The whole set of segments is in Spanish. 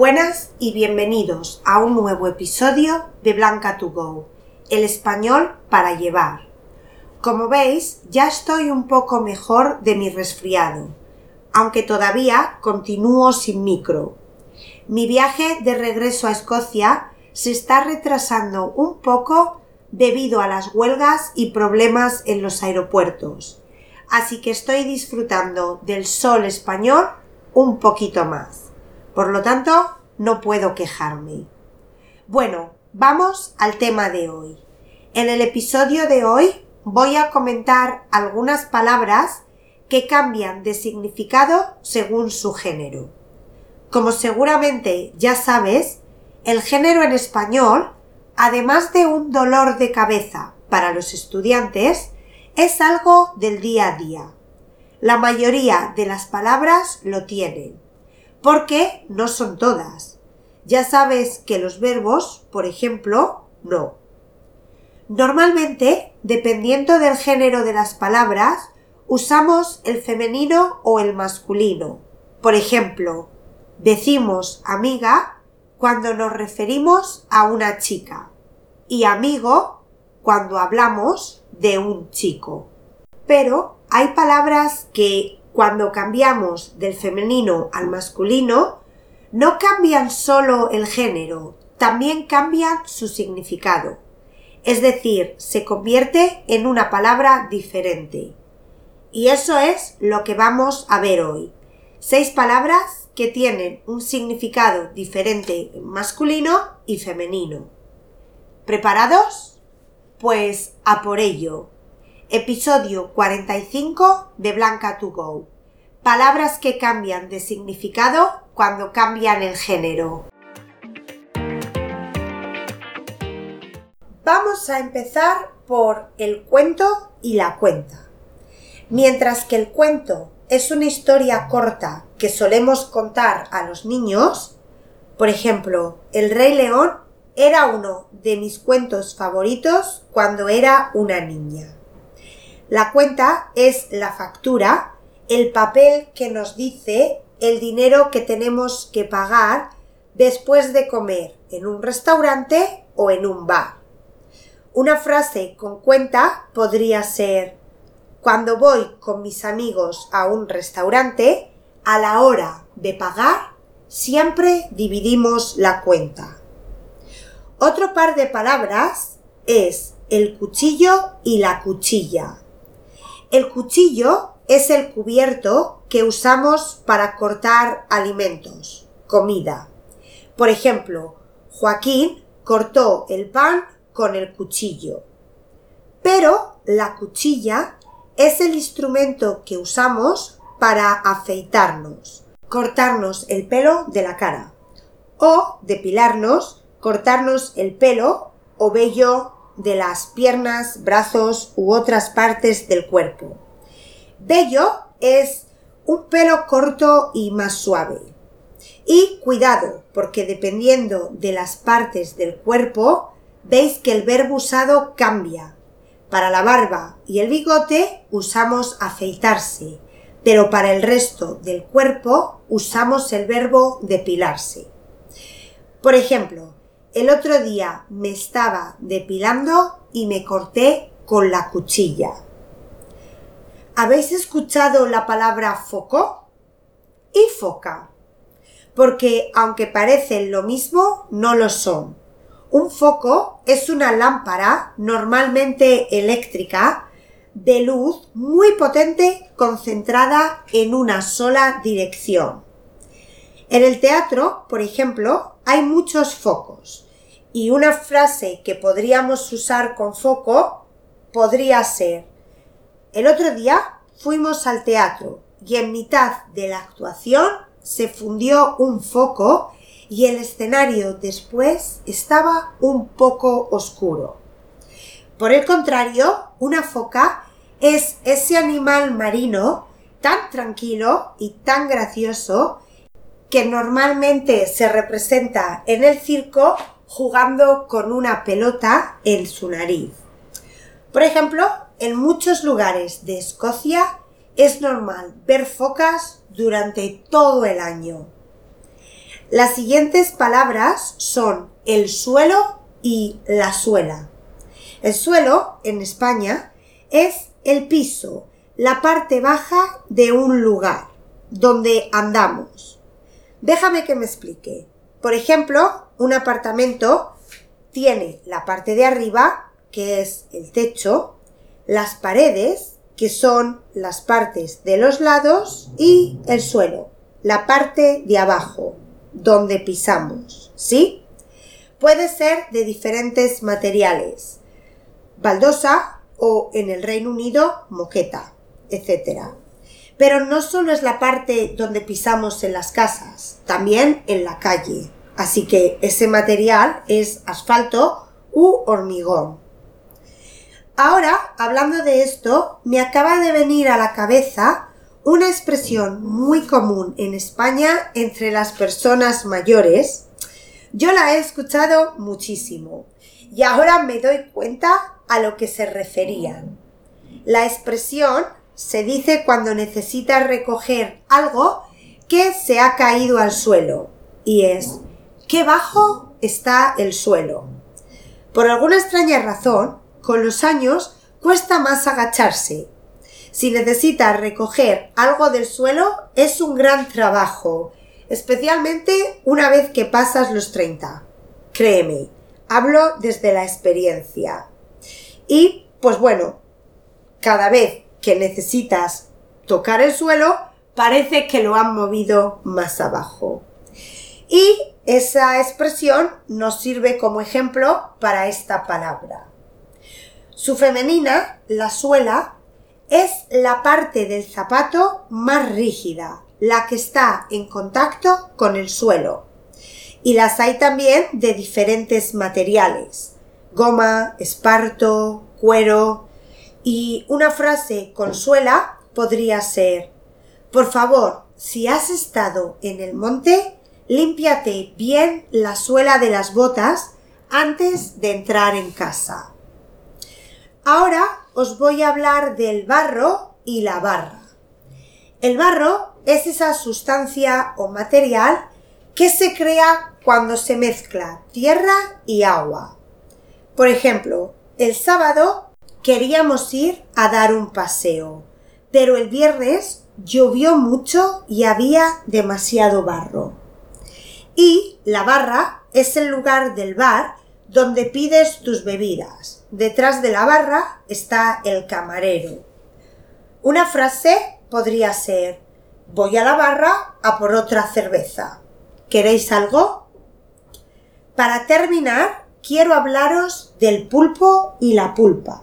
Buenas y bienvenidos a un nuevo episodio de Blanca to Go, el español para llevar. Como veis, ya estoy un poco mejor de mi resfriado, aunque todavía continúo sin micro. Mi viaje de regreso a Escocia se está retrasando un poco debido a las huelgas y problemas en los aeropuertos, así que estoy disfrutando del sol español un poquito más. Por lo tanto, no puedo quejarme. Bueno, vamos al tema de hoy. En el episodio de hoy voy a comentar algunas palabras que cambian de significado según su género. Como seguramente ya sabes, el género en español, además de un dolor de cabeza para los estudiantes, es algo del día a día. La mayoría de las palabras lo tienen porque no son todas. Ya sabes que los verbos, por ejemplo, no. Normalmente, dependiendo del género de las palabras, usamos el femenino o el masculino. Por ejemplo, decimos amiga cuando nos referimos a una chica y amigo cuando hablamos de un chico. Pero hay palabras que cuando cambiamos del femenino al masculino, no cambian solo el género, también cambian su significado. Es decir, se convierte en una palabra diferente. Y eso es lo que vamos a ver hoy. Seis palabras que tienen un significado diferente en masculino y femenino. ¿Preparados? Pues a por ello episodio 45 de Blanca to Go. Palabras que cambian de significado cuando cambian el género. Vamos a empezar por el cuento y la cuenta. Mientras que el cuento es una historia corta que solemos contar a los niños, por ejemplo, El Rey León era uno de mis cuentos favoritos cuando era una niña. La cuenta es la factura, el papel que nos dice el dinero que tenemos que pagar después de comer en un restaurante o en un bar. Una frase con cuenta podría ser cuando voy con mis amigos a un restaurante, a la hora de pagar, siempre dividimos la cuenta. Otro par de palabras es el cuchillo y la cuchilla. El cuchillo es el cubierto que usamos para cortar alimentos, comida. Por ejemplo, Joaquín cortó el pan con el cuchillo. Pero la cuchilla es el instrumento que usamos para afeitarnos, cortarnos el pelo de la cara o depilarnos, cortarnos el pelo o vello de las piernas, brazos u otras partes del cuerpo. Bello es un pelo corto y más suave. Y cuidado, porque dependiendo de las partes del cuerpo, veis que el verbo usado cambia. Para la barba y el bigote usamos afeitarse, pero para el resto del cuerpo usamos el verbo depilarse. Por ejemplo, el otro día me estaba depilando y me corté con la cuchilla. ¿Habéis escuchado la palabra foco? Y foca. Porque aunque parecen lo mismo, no lo son. Un foco es una lámpara normalmente eléctrica de luz muy potente concentrada en una sola dirección. En el teatro, por ejemplo, hay muchos focos y una frase que podríamos usar con foco podría ser el otro día fuimos al teatro y en mitad de la actuación se fundió un foco y el escenario después estaba un poco oscuro. Por el contrario, una foca es ese animal marino tan tranquilo y tan gracioso que normalmente se representa en el circo jugando con una pelota en su nariz. Por ejemplo, en muchos lugares de Escocia es normal ver focas durante todo el año. Las siguientes palabras son el suelo y la suela. El suelo, en España, es el piso, la parte baja de un lugar donde andamos. Déjame que me explique. Por ejemplo, un apartamento tiene la parte de arriba, que es el techo, las paredes, que son las partes de los lados, y el suelo, la parte de abajo, donde pisamos, ¿sí? Puede ser de diferentes materiales, baldosa o en el Reino Unido moqueta, etc. Pero no solo es la parte donde pisamos en las casas, también en la calle. Así que ese material es asfalto u hormigón. Ahora, hablando de esto, me acaba de venir a la cabeza una expresión muy común en España entre las personas mayores. Yo la he escuchado muchísimo y ahora me doy cuenta a lo que se referían. La expresión se dice cuando necesitas recoger algo que se ha caído al suelo y es qué bajo está el suelo. Por alguna extraña razón, con los años cuesta más agacharse si necesitas recoger algo del suelo, es un gran trabajo, especialmente una vez que pasas los 30. Créeme, hablo desde la experiencia. Y, pues bueno, cada vez que necesitas tocar el suelo, parece que lo han movido más abajo. Y esa expresión nos sirve como ejemplo para esta palabra. Su femenina, la suela, es la parte del zapato más rígida, la que está en contacto con el suelo. Y las hay también de diferentes materiales, goma, esparto, cuero. Y una frase con suela podría ser, por favor, si has estado en el monte, límpiate bien la suela de las botas antes de entrar en casa. Ahora os voy a hablar del barro y la barra. El barro es esa sustancia o material que se crea cuando se mezcla tierra y agua. Por ejemplo, el sábado queríamos ir a dar un paseo, pero el viernes llovió mucho y había demasiado barro. Y la barra es el lugar del bar donde pides tus bebidas. Detrás de la barra está el camarero. Una frase podría ser voy a la barra a por otra cerveza. ¿Queréis algo? Para terminar, quiero hablaros del pulpo y la pulpa.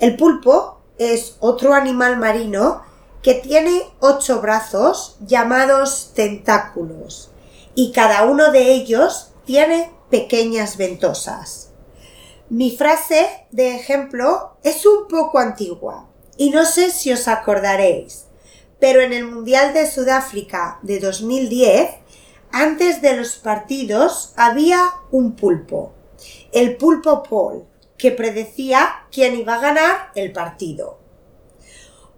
El pulpo es otro animal marino que tiene ocho brazos llamados tentáculos y cada uno de ellos tiene pequeñas ventosas. Mi frase de ejemplo es un poco antigua y no sé si os acordaréis, pero en el Mundial de Sudáfrica de 2010, antes de los partidos había un pulpo, el pulpo Paul, que predecía quién iba a ganar el partido.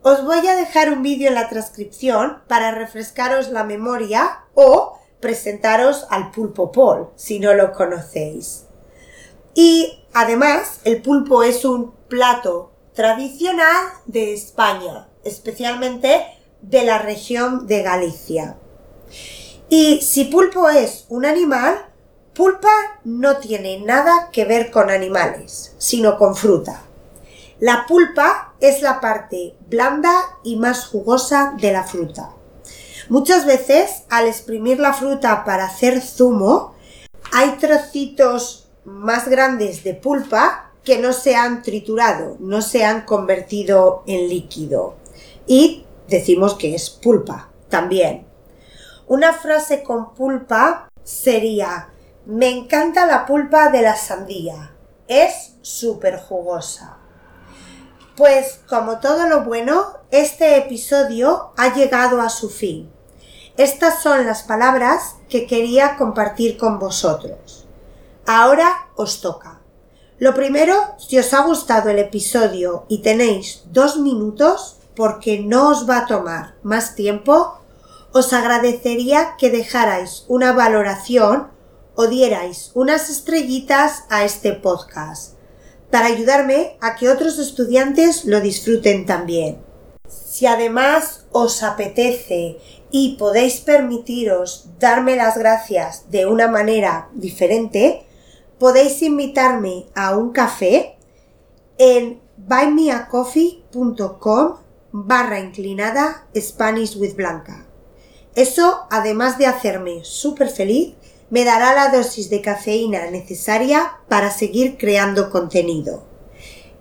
Os voy a dejar un vídeo en la transcripción para refrescaros la memoria o presentaros al pulpo Paul, si no lo conocéis. Y además, el pulpo es un plato tradicional de España, especialmente de la región de Galicia. Y si pulpo es un animal, pulpa no tiene nada que ver con animales, sino con fruta. La pulpa es la parte blanda y más jugosa de la fruta. Muchas veces al exprimir la fruta para hacer zumo, hay trocitos más grandes de pulpa que no se han triturado, no se han convertido en líquido. Y decimos que es pulpa también. Una frase con pulpa sería me encanta la pulpa de la sandía. Es súper jugosa. Pues como todo lo bueno, este episodio ha llegado a su fin. Estas son las palabras que quería compartir con vosotros. Ahora os toca. Lo primero, si os ha gustado el episodio y tenéis dos minutos, porque no os va a tomar más tiempo, os agradecería que dejarais una valoración o dierais unas estrellitas a este podcast para ayudarme a que otros estudiantes lo disfruten también. Si además os apetece y podéis permitiros darme las gracias de una manera diferente, podéis invitarme a un café en buymeacoffee.com barra inclinada Spanish with Blanca. Eso, además de hacerme súper feliz, me dará la dosis de cafeína necesaria para seguir creando contenido.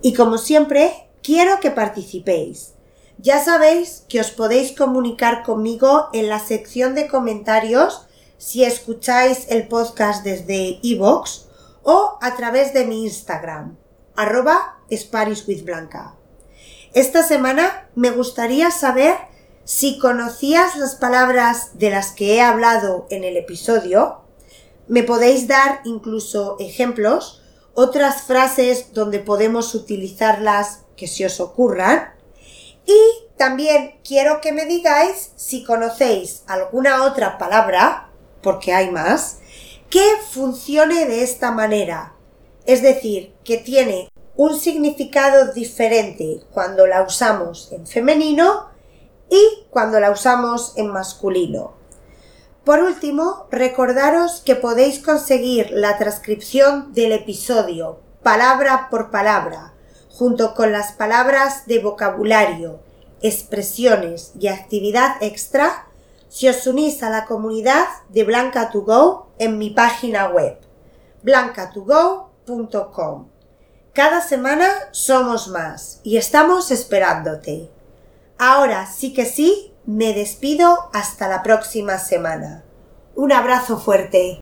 Y como siempre, quiero que participéis. Ya sabéis que os podéis comunicar conmigo en la sección de comentarios si escucháis el podcast desde iVoox o a través de mi Instagram, arroba. Esta semana me gustaría saber si conocías las palabras de las que he hablado en el episodio me podéis dar incluso ejemplos, otras frases donde podemos utilizarlas que se os ocurran. Y también quiero que me digáis si conocéis alguna otra palabra, porque hay más, que funcione de esta manera. Es decir, que tiene un significado diferente cuando la usamos en femenino y cuando la usamos en masculino. Por último, recordaros que podéis conseguir la transcripción del episodio palabra por palabra, junto con las palabras de vocabulario, expresiones y actividad extra si os unís a la comunidad de Blanca2Go en mi página web blanca2go.com. Cada semana somos más y estamos esperándote. Ahora sí que sí, me despido hasta la próxima semana. Un abrazo fuerte.